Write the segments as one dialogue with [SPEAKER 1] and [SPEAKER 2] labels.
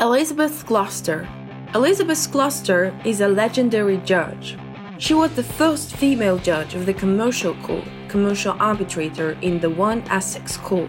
[SPEAKER 1] Elizabeth Gloster. Elizabeth Gloster is a legendary judge. She was the first female judge of the Commercial Court, commercial arbitrator in the One Essex Court.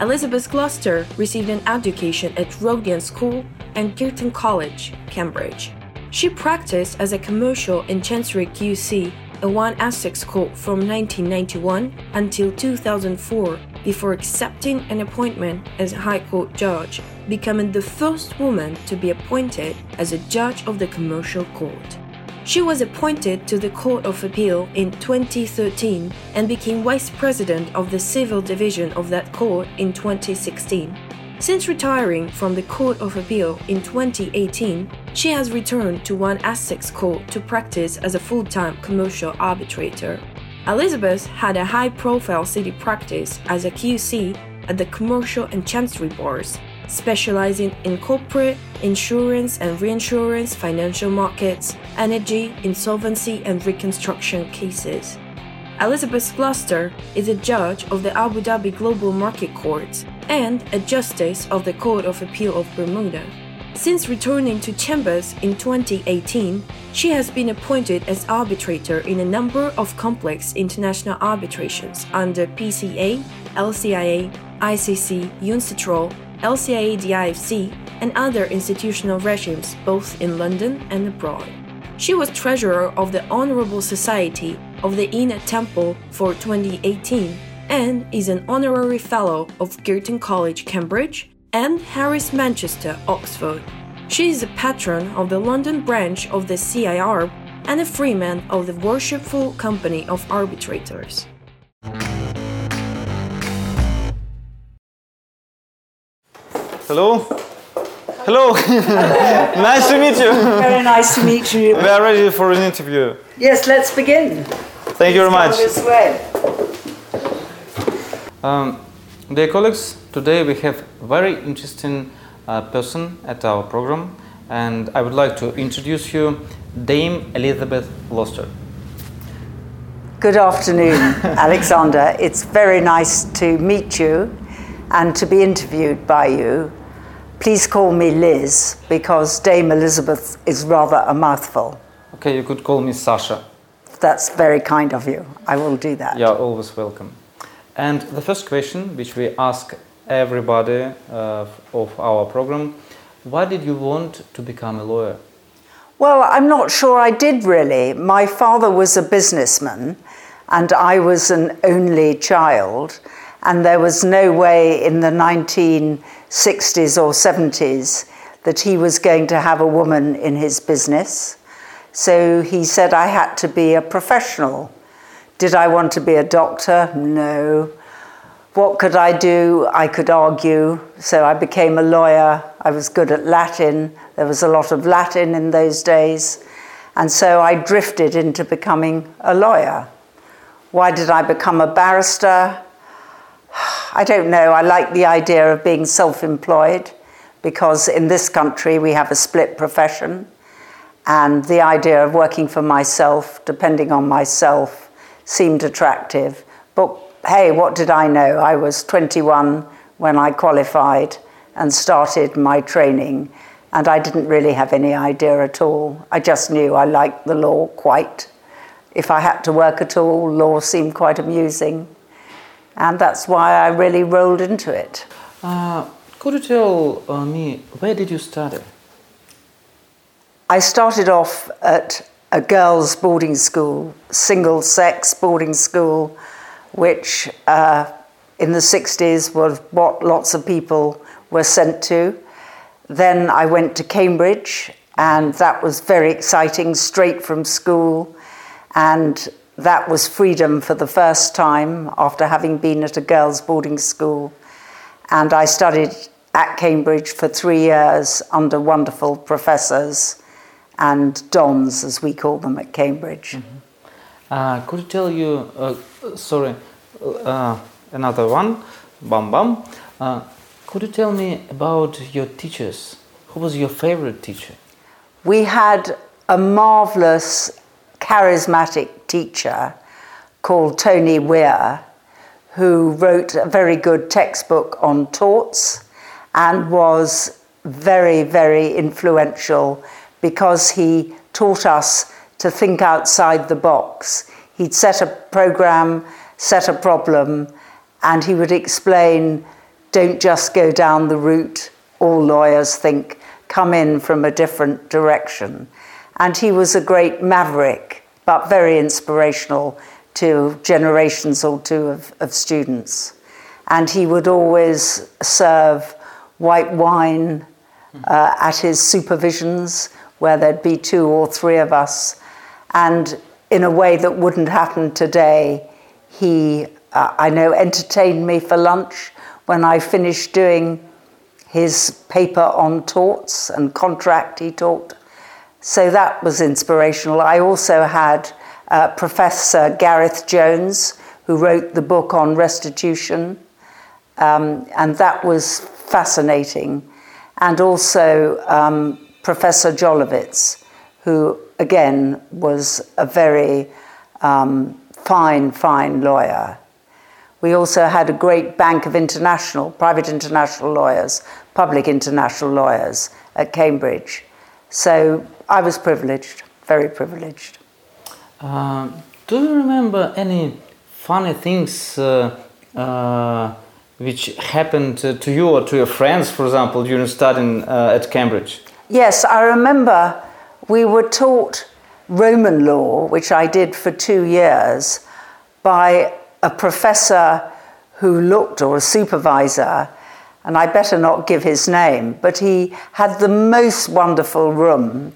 [SPEAKER 1] Elizabeth Gloster received an education at Roedean School and Girton College, Cambridge. She practiced as a commercial in Chancery QC at One Essex Court from 1991 until 2004 before accepting an appointment as High Court judge, becoming the first woman to be appointed as a judge of the Commercial Court. She was appointed to the Court of Appeal in 2013 and became Vice President of the Civil Division of that court in 2016. Since retiring from the Court of Appeal in 2018, she has returned to One Essex Court to practice as a full time commercial arbitrator. Elizabeth had a high profile city practice as a QC at the Commercial and Chancery Bars, specializing in corporate, insurance and reinsurance, financial markets, energy, insolvency, and reconstruction cases. Elizabeth Gloster is a judge of the Abu Dhabi Global Market Court and a justice of the Court of Appeal of Bermuda. Since returning to Chambers in 2018, she has been appointed as arbitrator in a number of complex international arbitrations under PCA, LCIA, ICC, UNCITRAL, LCIA DIFC, and other institutional regimes both in London and abroad. She was treasurer of the Honorable Society of the Inner Temple for 2018 and is an honorary fellow of Girton College, Cambridge, and Harris Manchester, Oxford. She is a patron of the London branch of the CIR and a freeman of the Worshipful Company of Arbitrators.
[SPEAKER 2] Hello. Hello. nice to meet you.
[SPEAKER 3] Very nice to meet you.
[SPEAKER 2] We are ready for an interview.
[SPEAKER 3] Yes, let's begin.
[SPEAKER 2] Thank you very much.
[SPEAKER 3] This way.
[SPEAKER 2] Um, dear colleagues, today we have very interesting uh, person at our program, and I would like to introduce you Dame Elizabeth Gloster.
[SPEAKER 3] Good afternoon, Alexander. It's very nice to meet you and to be interviewed by you. Please call me Liz because Dame Elizabeth is rather a mouthful.
[SPEAKER 2] Okay, you could call me Sasha.
[SPEAKER 3] That's very kind of you. I will do that.
[SPEAKER 2] You are always welcome. And the first question, which we ask everybody uh, of our program, why did you want to become a lawyer?
[SPEAKER 3] Well, I'm not sure I did really. My father was a businessman and I was an only child, and there was no way in the 1960s or 70s that he was going to have a woman in his business. So he said I had to be a professional. Did I want to be a doctor? No. What could I do? I could argue. So I became a lawyer. I was good at Latin. There was a lot of Latin in those days. And so I drifted into becoming a lawyer. Why did I become a barrister? I don't know. I like the idea of being self employed because in this country we have a split profession. And the idea of working for myself, depending on myself, seemed attractive. But hey, what did I know? I was 21 when I qualified and started my training, and I didn't really have any idea at all. I just knew I liked the law quite. If I had to work at all, law seemed quite amusing, and that's why I really rolled into it.
[SPEAKER 2] Uh, could you tell uh, me where did you study?
[SPEAKER 3] I started off at a girls' boarding school, single sex boarding school, which uh, in the 60s was what lots of people were sent to. Then I went to Cambridge, and that was very exciting, straight from school. And that was freedom for the first time after having been at a girls' boarding school. And I studied at Cambridge for three years under wonderful professors and dons, as we call them at Cambridge.
[SPEAKER 2] Mm-hmm. Uh, could you tell you, uh, sorry, uh, another one, bam bam. Uh, could you tell me about your teachers? Who was your favorite teacher?
[SPEAKER 3] We had a marvelous, charismatic teacher called Tony Weir, who wrote a very good textbook on torts and was very, very influential because he taught us to think outside the box. He'd set a program, set a problem, and he would explain don't just go down the route all lawyers think, come in from a different direction. And he was a great maverick, but very inspirational to generations or two of, of students. And he would always serve white wine uh, at his supervisions, where there'd be two or three of us. And in a way that wouldn't happen today, he, uh, I know, entertained me for lunch when I finished doing his paper on torts and contract he taught. So that was inspirational. I also had uh, Professor Gareth Jones, who wrote the book on restitution, um, and that was fascinating. And also um, Professor Jolowicz, who again was a very um, fine, fine lawyer. We also had a great bank of international, private international lawyers, public international lawyers at Cambridge. So I was privileged, very privileged.
[SPEAKER 2] Uh, do you remember any funny things uh, uh, which happened to you or to your friends, for example, during studying uh, at Cambridge?
[SPEAKER 3] Yes, I remember we were taught Roman law, which I did for two years, by a professor who looked, or a supervisor, and I better not give his name, but he had the most wonderful room.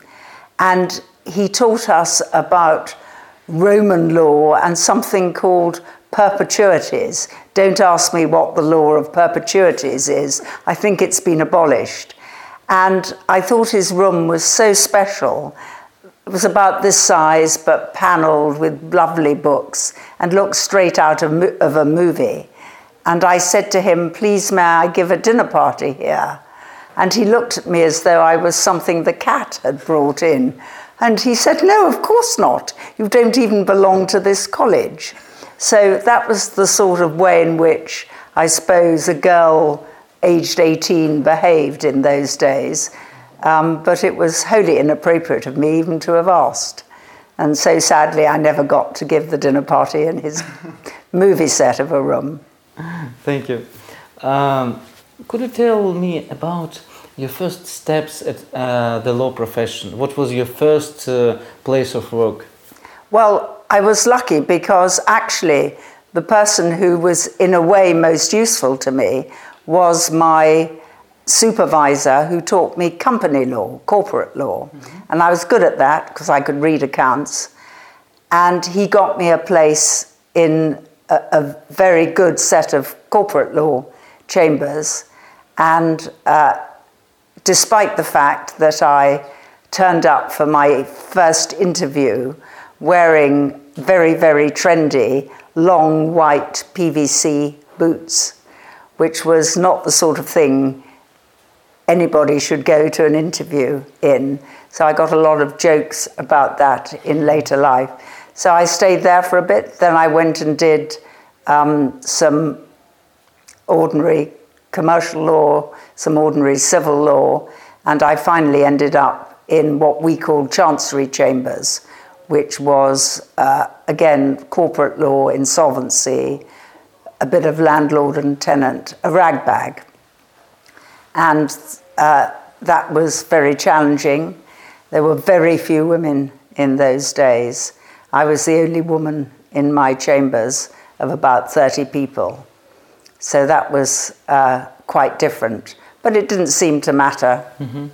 [SPEAKER 3] And he taught us about Roman law and something called perpetuities. Don't ask me what the law of perpetuities is, I think it's been abolished. And I thought his room was so special it was about this size, but panelled with lovely books and looked straight out of, of a movie. And I said to him, Please, may I give a dinner party here? And he looked at me as though I was something the cat had brought in. And he said, No, of course not. You don't even belong to this college. So that was the sort of way in which I suppose a girl aged 18 behaved in those days. Um, but it was wholly inappropriate of me even to have asked. And so sadly, I never got to give the dinner party in his movie set of a room.
[SPEAKER 2] Thank you. Um, could you tell me about your first steps at uh, the law profession? What was your first uh, place of work?
[SPEAKER 3] Well, I was lucky because actually the person who was in a way most useful to me was my supervisor who taught me company law, corporate law. Mm-hmm. And I was good at that because I could read accounts. And he got me a place in a, a very good set of corporate law chambers. And uh, despite the fact that I turned up for my first interview wearing very, very trendy, long white PVC boots, which was not the sort of thing anybody should go to an interview in. So I got a lot of jokes about that in later life. So I stayed there for a bit. Then I went and did um, some ordinary commercial law, some ordinary civil law, and I finally ended up in what we call chancery chambers, which was, uh, again, corporate law, insolvency, a bit of landlord and tenant, a ragbag. And uh, that was very challenging. There were very few women in those days. I was the only woman in my chambers of about 30 people. So that was uh, quite different. But it didn't seem to matter.
[SPEAKER 2] Mm-hmm.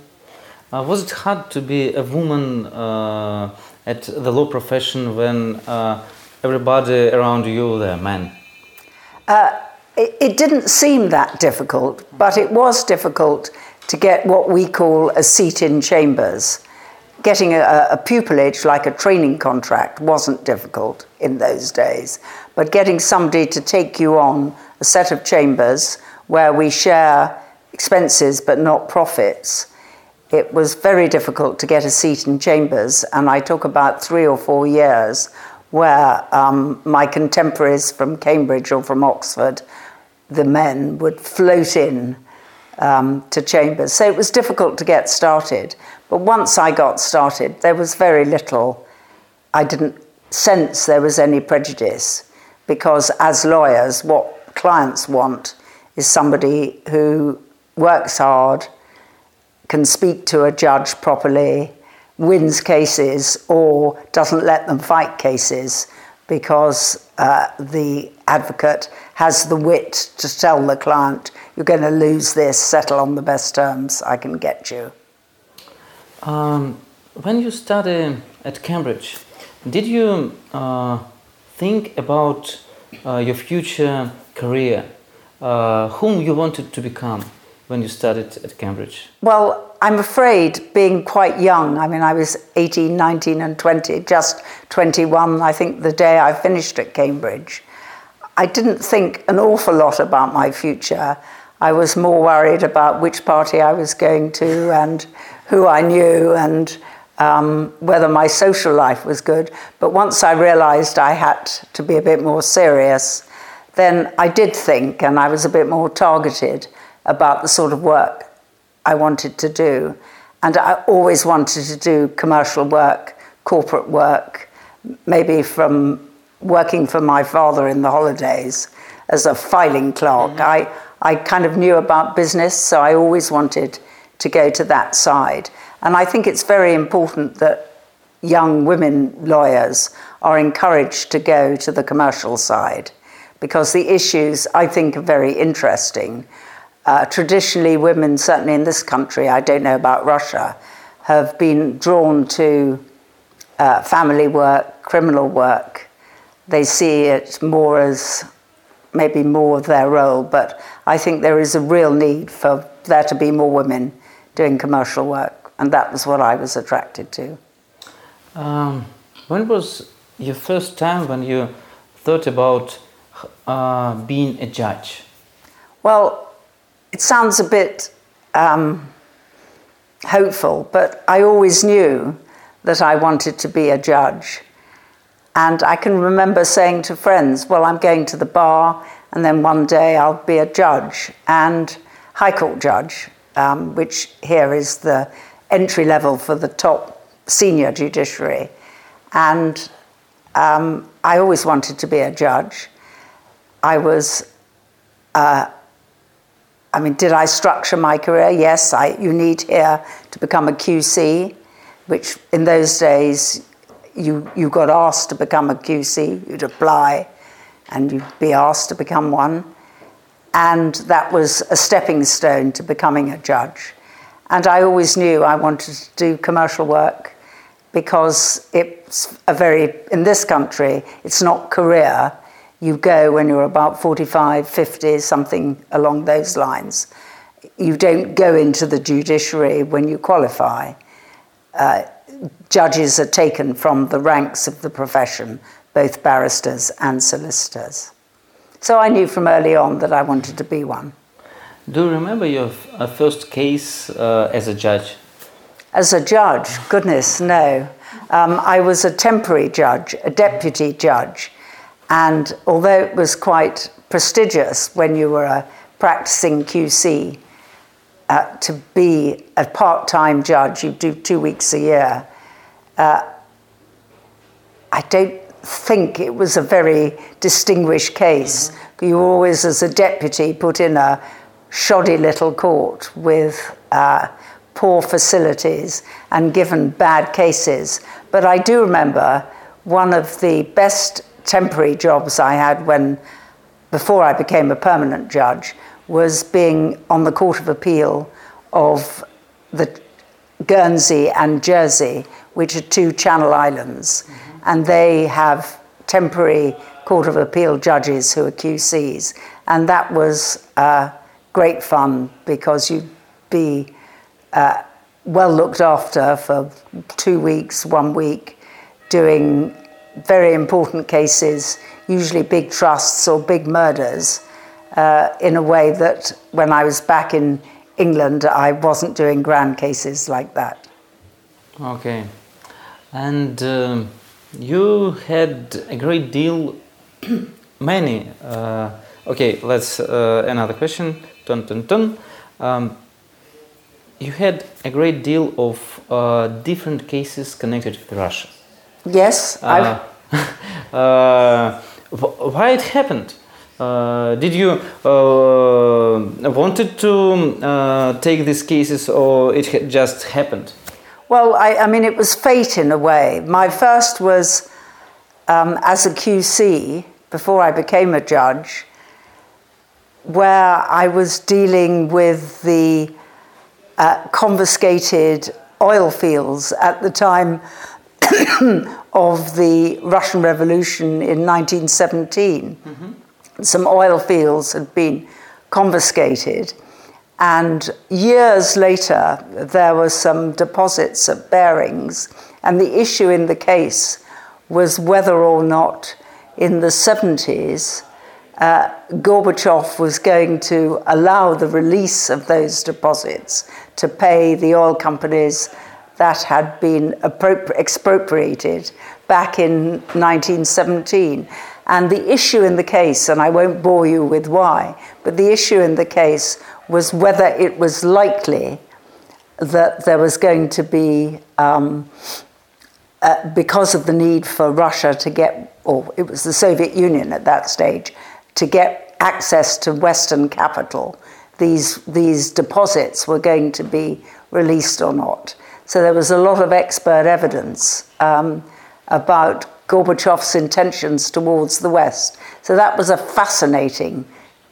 [SPEAKER 2] Uh, was it hard to be a woman uh, at the law profession when uh, everybody around you were men?
[SPEAKER 3] Uh, it, it didn't seem that difficult, but it was difficult to get what we call a seat in chambers. Getting a, a, pupillage like a training contract wasn't difficult in those days, but getting somebody to take you on a set of chambers where we share expenses but not profits, it was very difficult to get a seat in chambers, and I took about three or four years where um, my contemporaries from Cambridge or from Oxford, the men, would float in um, to chambers. So it was difficult to get started. But once I got started, there was very little. I didn't sense there was any prejudice because, as lawyers, what clients want is somebody who works hard, can speak to a judge properly, wins cases, or doesn't let them fight cases because uh, the advocate has the wit to tell the client, you're going to lose this, settle on the best terms I can get you.
[SPEAKER 2] Um, when you study at Cambridge, did you uh, think about uh, your future career? Uh, whom you wanted to become when you studied at Cambridge?
[SPEAKER 3] Well, I'm afraid being quite young, I mean, I was 18, 19, and 20, just 21, I think, the day I finished at Cambridge. I didn't think an awful lot about my future. I was more worried about which party I was going to and who I knew and um, whether my social life was good. But once I realized I had to be a bit more serious, then I did think and I was a bit more targeted about the sort of work I wanted to do. And I always wanted to do commercial work, corporate work, maybe from working for my father in the holidays as a filing clerk. Mm-hmm. I, I kind of knew about business, so I always wanted to go to that side. And I think it's very important that young women lawyers are encouraged to go to the commercial side because the issues I think are very interesting. Uh, traditionally, women, certainly in this country, I don't know about Russia, have been drawn to uh, family work, criminal work. They see it more as maybe more of their role, but I think there is a real need for there to be more women doing commercial work, and that was what I was attracted to.
[SPEAKER 2] Um, when was your first time when you thought about uh, being a judge?
[SPEAKER 3] Well, it sounds a bit um, hopeful, but I always knew that I wanted to be a judge. And I can remember saying to friends, Well, I'm going to the bar, and then one day I'll be a judge and High Court judge um, which here is the entry level for the top senior judiciary. And um, I always wanted to be a judge. I was, uh, I mean, did I structure my career? Yes, I, you need here to become a QC, which in those days you, you got asked to become a QC, you'd apply and you'd be asked to become one and that was a stepping stone to becoming a judge. And I always knew I wanted to do commercial work because it's a very, in this country, it's not career. You go when you're about 45, 50, something along those lines. You don't go into the judiciary when you qualify. Uh, judges are taken from the ranks of the profession, both barristers and solicitors. So I knew from early on that I wanted to be one.
[SPEAKER 2] Do you remember your uh, first case uh, as a judge?
[SPEAKER 3] As a judge? Goodness, no. Um, I was a temporary judge, a deputy judge. And although it was quite prestigious when you were a practicing QC, uh, to be a part time judge, you do two weeks a year. Uh, I don't think it was a very distinguished case. Mm-hmm. You always, as a deputy, put in a shoddy little court with uh, poor facilities and given bad cases. But I do remember one of the best temporary jobs I had when, before I became a permanent judge, was being on the Court of Appeal of the Guernsey and Jersey, which are two Channel Islands. Mm-hmm and they have temporary Court of Appeal judges who are QCs. And that was uh, great fun because you'd be uh, well looked after for two weeks, one week, doing very important cases, usually big trusts or big murders, uh, in a way that when I was back in England, I wasn't doing grand cases like that.
[SPEAKER 2] Okay. And. Um you had a great deal, many. Uh, okay, let's uh, another question. Dun, dun, dun. Um, you had a great deal of uh, different cases connected with Russia.
[SPEAKER 3] Yes,
[SPEAKER 2] Uh, uh, why it happened? Uh, did you uh, wanted to uh, take these cases, or it ha- just happened?
[SPEAKER 3] Well, I, I mean, it was fate in a way. My first was um, as a QC before I became a judge, where I was dealing with the uh, confiscated oil fields at the time of the Russian Revolution in 1917. Some oil fields had been confiscated. And years later, there were some deposits at Barings, and the issue in the case was whether or not in the 70s uh, Gorbachev was going to allow the release of those deposits to pay the oil companies that had been expropriated back in 1917. And the issue in the case, and I won't bore you with why, but the issue in the case was whether it was likely that there was going to be, um, uh, because of the need for Russia to get, or it was the Soviet Union at that stage, to get access to Western capital, these, these deposits were going to be released or not. So there was a lot of expert evidence um, about Gorbachev's intentions towards the West. So that was a fascinating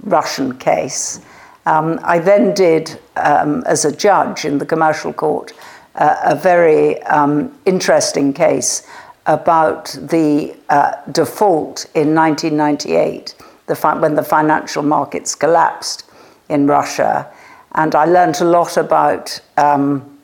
[SPEAKER 3] Russian case. Um, I then did, um, as a judge in the commercial court, uh, a very um, interesting case about the uh, default in 1998, the fi- when the financial markets collapsed in Russia. And I learned a lot about um,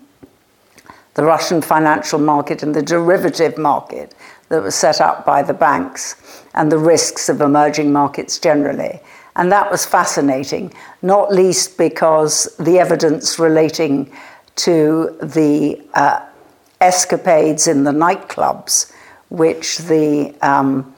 [SPEAKER 3] the Russian financial market and the derivative market that was set up by the banks and the risks of emerging markets generally. And that was fascinating, not least because the evidence relating to the uh, escapades in the nightclubs, which the um,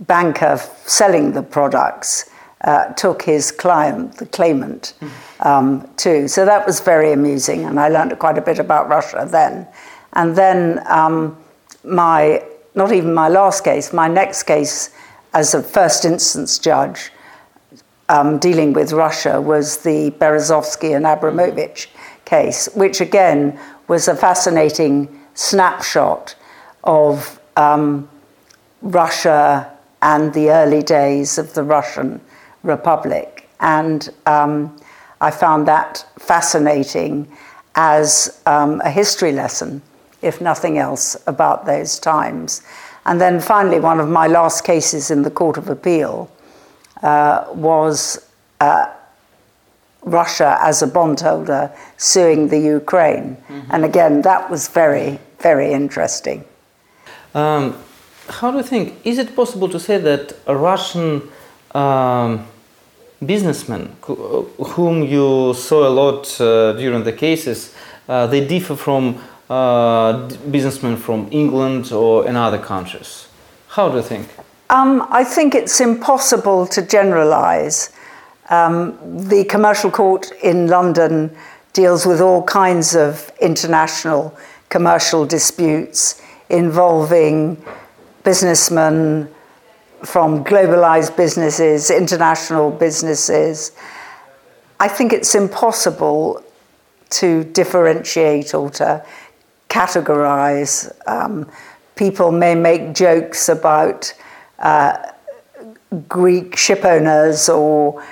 [SPEAKER 3] banker selling the products uh, took his client, the claimant, um, too. So that was very amusing, and I learned quite a bit about Russia then. And then um, my, not even my last case, my next case as a first instance judge um, dealing with Russia was the Berezovsky and Abramovich case, which again was a fascinating snapshot of um, Russia and the early days of the Russian Republic. And um, I found that fascinating as um, a history lesson, if nothing else, about those times. And then finally, one of my last cases in the Court of Appeal uh, was uh, Russia as a bondholder suing the Ukraine. And again, that was very, very interesting.
[SPEAKER 2] Um, how do you think? Is it possible to say that a Russian um, businessmen whom you saw a lot uh, during the cases, uh, they differ from uh, businessmen from England or in other countries? How do you think?
[SPEAKER 3] Um, I think it's impossible to generalize. Um, the commercial court in London deals with all kinds of international commercial disputes involving businessmen from globalized businesses, international businesses. I think it's impossible to differentiate or to categorize. Um, people may make jokes about uh, Greek ship owners or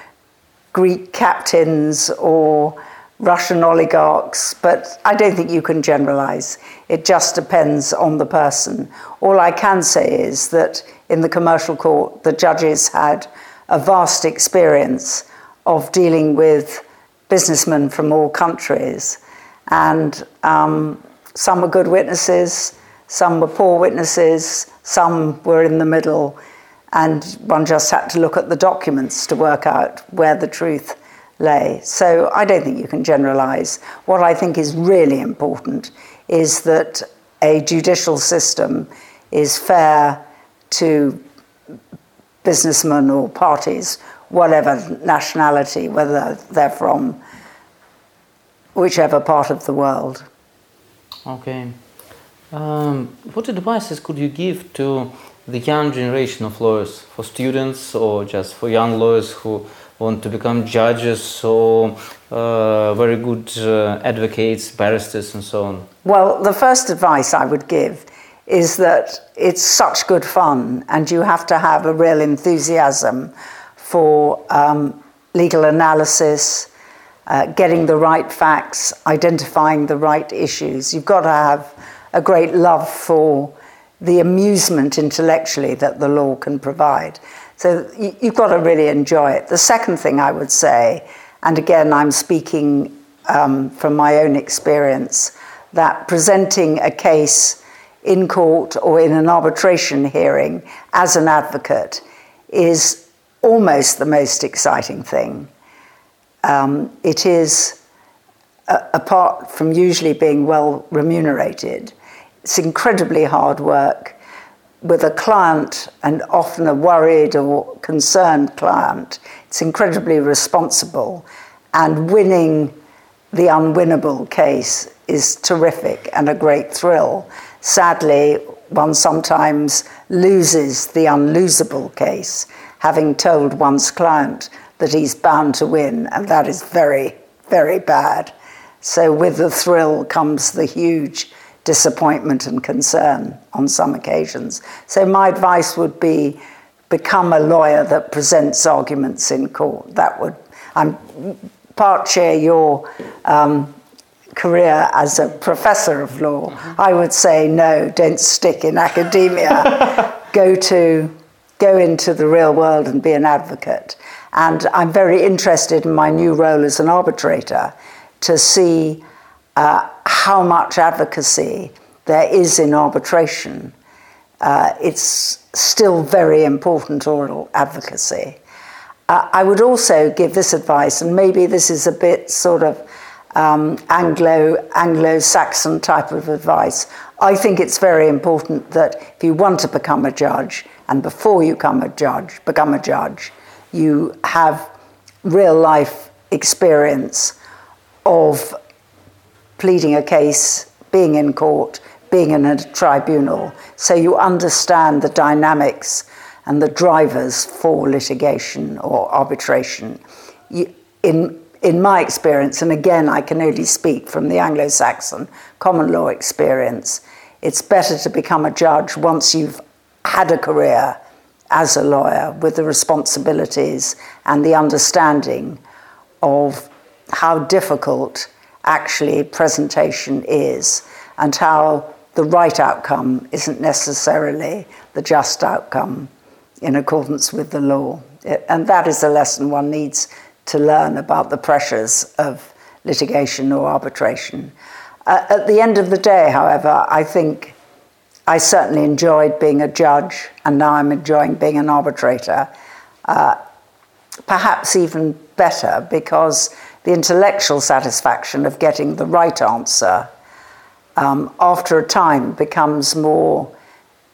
[SPEAKER 3] Greek captains or Russian oligarchs, but I don't think you can generalize. It just depends on the person. All I can say is that in the commercial court, the judges had a vast experience of dealing with businessmen from all countries. And um, some were good witnesses, some were poor witnesses, some were in the middle, and one just had to look at the documents to work out where the truth lay. So I don't think you can generalize. What I think is really important is that a judicial system is fair to businessmen or parties, whatever nationality, whether they're from whichever part of the world.
[SPEAKER 2] Okay. Um, what advices could you give to the young generation of lawyers, for students or just for young lawyers who want to become judges or uh, very good uh, advocates, barristers, and so on?
[SPEAKER 3] Well, the first advice I would give is that it's such good fun, and you have to have a real enthusiasm for um, legal analysis, uh, getting the right facts, identifying the right issues. You've got to have a great love for the amusement intellectually that the law can provide. So you've got to really enjoy it. The second thing I would say, and again, I'm speaking um, from my own experience, that presenting a case in court or in an arbitration hearing as an advocate is almost the most exciting thing. Um, it is, uh, apart from usually being well remunerated, it's incredibly hard work with a client and often a worried or concerned client. It's incredibly responsible, and winning the unwinnable case is terrific and a great thrill. Sadly, one sometimes loses the unlosable case, having told one's client that he's bound to win, and that is very, very bad. So, with the thrill comes the huge disappointment and concern on some occasions. So, my advice would be become a lawyer that presents arguments in court. That would, I'm part share your um, career as a professor of law. Mm-hmm. I would say no, don't stick in academia. go to go into the real world and be an advocate. And I'm very interested in my new role as an arbitrator to see uh, how much advocacy there is in arbitration. Uh, it's still very important oral advocacy. Uh, I would also give this advice, and maybe this is a bit sort of um, Anglo Anglo-Saxon type of advice. I think it's very important that if you want to become a judge, and before you become a judge, become a judge, you have real life experience of pleading a case, being in court, being in a tribunal, so you understand the dynamics and the drivers for litigation or arbitration. You, in, in my experience, and again, I can only speak from the Anglo Saxon common law experience, it's better to become a judge once you've had a career as a lawyer with the responsibilities and the understanding of how difficult actually presentation is and how the right outcome isn't necessarily the just outcome in accordance with the law. And that is a lesson one needs to learn about the pressures of litigation or arbitration. Uh, at the end of the day, however, I think I certainly enjoyed being a judge, and now I'm enjoying being an arbitrator. Uh, perhaps even better because the intellectual satisfaction of getting the right answer um, after a time becomes more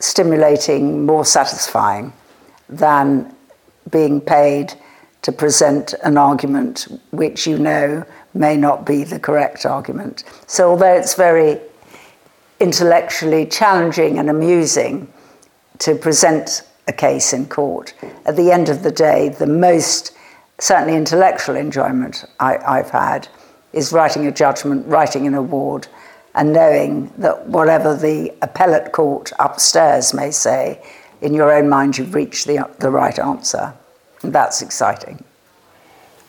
[SPEAKER 3] stimulating, more satisfying than being paid to present an argument which you know may not be the correct argument. So, although it's very intellectually challenging and amusing to present a case in court. At the end of the day, the most, certainly intellectual enjoyment I, have had is writing a judgment, writing an award, and knowing that whatever the appellate court upstairs may say, in your own mind you've reached the, the right answer. That's exciting.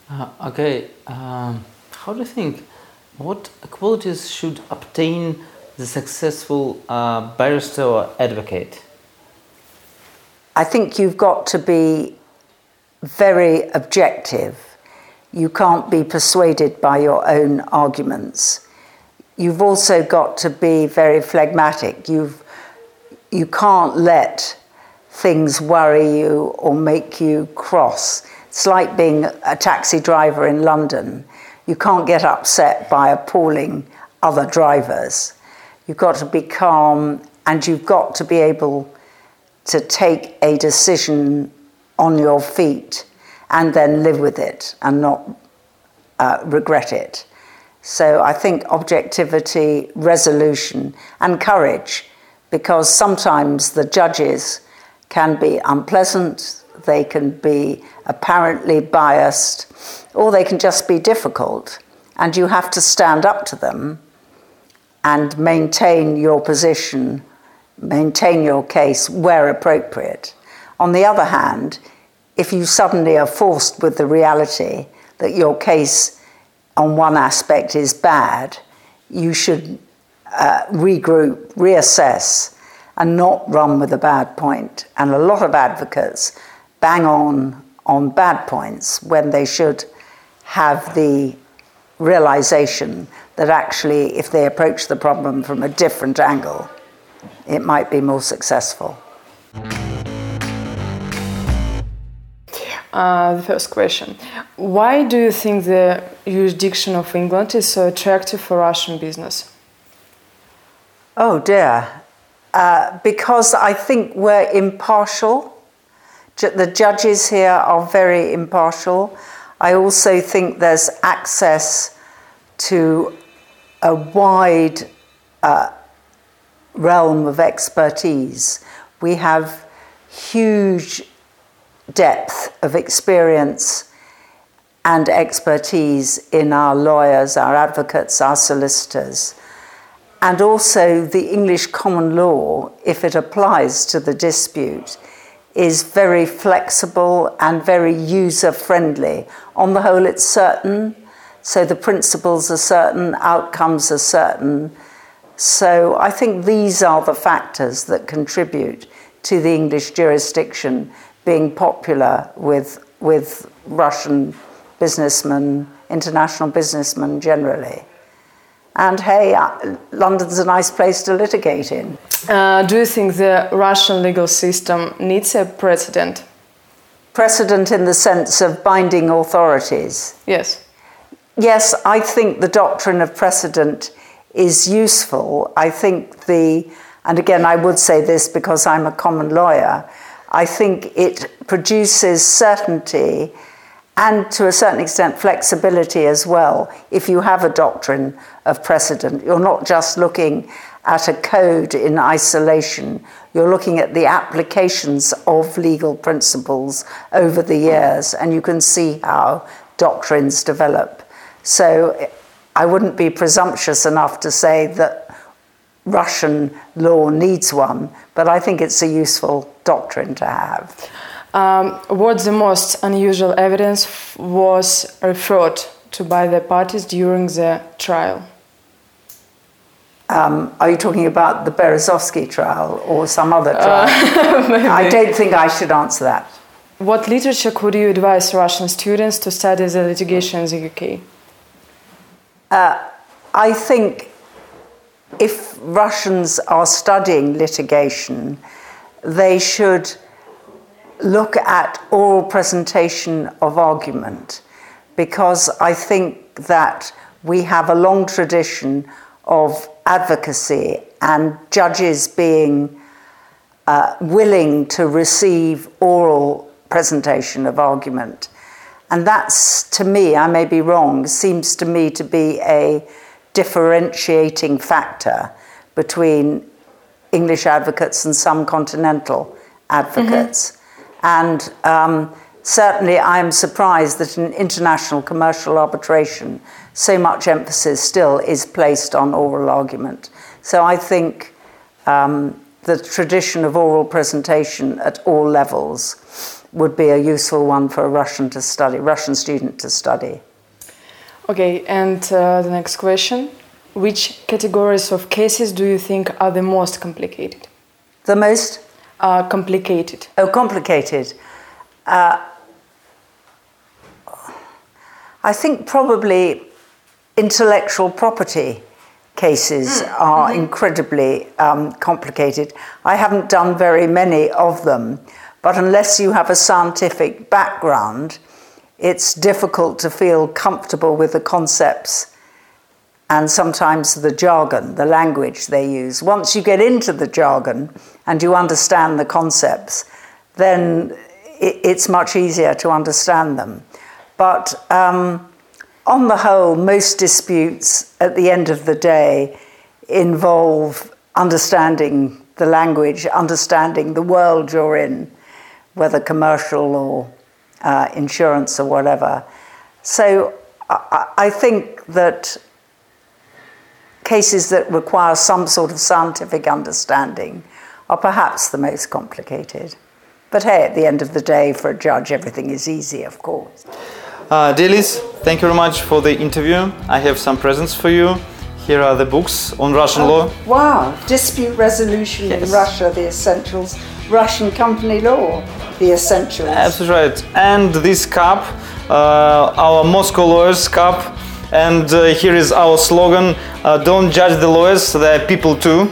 [SPEAKER 2] Uh, okay, um, how do you think, what qualities should obtain the successful uh, barrister or advocate?
[SPEAKER 3] I think you've got to be very objective. You can't be persuaded by your own arguments. You've also got to be very phlegmatic. You've, you can't let things worry you or make you cross. It's like being a taxi driver in London. You can't get upset by appalling other drivers. You've got to be calm and you've got to be able to take a decision on your feet and then live with it and not uh, regret it. So I think objectivity, resolution, and courage, because sometimes the judges can be unpleasant, they can be apparently biased, or they can just be difficult. And you have to stand up to them and maintain your position, maintain your case where appropriate. On the other hand, if you suddenly are forced with the reality that your case on one aspect is bad, you should uh, regroup, reassess, and not run with a bad point. And a lot of advocates bang on on bad points when they should have the realization that actually, if they approach the problem from a different angle, it might be more successful.
[SPEAKER 4] Uh, the first question Why do you think the jurisdiction of England is so attractive for Russian business?
[SPEAKER 3] Oh dear. Uh, because I think we're impartial. The judges here are very impartial. I also think there's access to a wide uh, realm of expertise. We have huge depth of experience and expertise in our lawyers, our advocates, our solicitors. And also, the English common law, if it applies to the dispute, is very flexible and very user friendly. On the whole, it's certain, so the principles are certain, outcomes are certain. So I think these are the factors that contribute to the English jurisdiction being popular with, with Russian businessmen, international businessmen generally. And hey, uh, London's a nice place to litigate in.
[SPEAKER 4] Uh, do you think the Russian legal system needs a precedent?
[SPEAKER 3] Precedent in the sense of binding authorities?
[SPEAKER 4] Yes.
[SPEAKER 3] Yes, I think the doctrine of precedent is useful. I think the, and again, I would say this because I'm a common lawyer, I think it produces certainty and to a certain extent flexibility as well. If you have a doctrine of precedent, you're not just looking at a code in isolation, you're looking at the applications of legal principles over the years, and you can see how doctrines develop. So I wouldn't be presumptuous enough to say that Russian law needs one, but I think it's a useful doctrine to have.
[SPEAKER 4] Um, what the most unusual evidence was referred to by the parties during the trial?
[SPEAKER 3] Um, are you talking about the Berezovsky trial or some other uh, trial? Uh, I don't think I should answer that.
[SPEAKER 4] What literature could you advise Russian students to study the litigation in the UK?
[SPEAKER 3] Uh, I think if Russians are studying litigation, they should look at oral presentation of argument because I think that we have a long tradition of advocacy and judges being uh, willing to receive oral presentation of argument. And that's, to me, I may be wrong, seems to me to be a differentiating factor between English advocates and some continental advocates. Mm-hmm. And um, certainly, I am surprised that in international commercial arbitration, so much emphasis still is placed on oral argument. So I think um, the tradition of oral presentation at all levels would be a useful one for a Russian to study, Russian student to study.
[SPEAKER 4] Okay, and uh, the next question. Which categories of cases do you think are the most complicated?
[SPEAKER 3] The most?
[SPEAKER 4] Uh, complicated.
[SPEAKER 3] Oh, complicated. Uh, I think probably intellectual property cases mm. are mm-hmm. incredibly um, complicated. I haven't done very many of them, but unless you have a scientific background, it's difficult to feel comfortable with the concepts and sometimes the jargon, the language they use. Once you get into the jargon and you understand the concepts, then it's much easier to understand them. But um, on the whole, most disputes at the end of the day involve understanding the language, understanding the world you're in, whether commercial or uh, insurance or whatever. So I, I think that cases that require some sort of scientific understanding are perhaps the most complicated. But hey, at the end of the day, for a judge, everything is easy, of course.
[SPEAKER 2] Uh, Delis, thank you very much for the interview. I have some presents for you. Here are the books on Russian law.
[SPEAKER 3] Wow, dispute resolution
[SPEAKER 2] Yes.
[SPEAKER 3] in Russia, the essentials, Russian company law, the essentials.
[SPEAKER 2] Absolutely right. And this cup, uh, our Moscow lawyers cup. And uh, here is our slogan: uh, "Don't judge the lawyers; they're people too."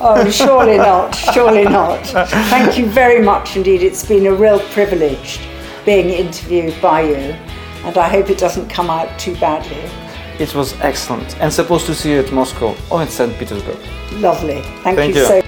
[SPEAKER 3] Oh, surely not, surely not. Thank you very much indeed. It's been a real privilege being interviewed by you, and I hope it doesn't come out too badly.
[SPEAKER 2] It was excellent, and supposed to see you at Moscow or in St. Petersburg.
[SPEAKER 3] Lovely. Thank,
[SPEAKER 2] Thank
[SPEAKER 3] you
[SPEAKER 2] you.
[SPEAKER 3] so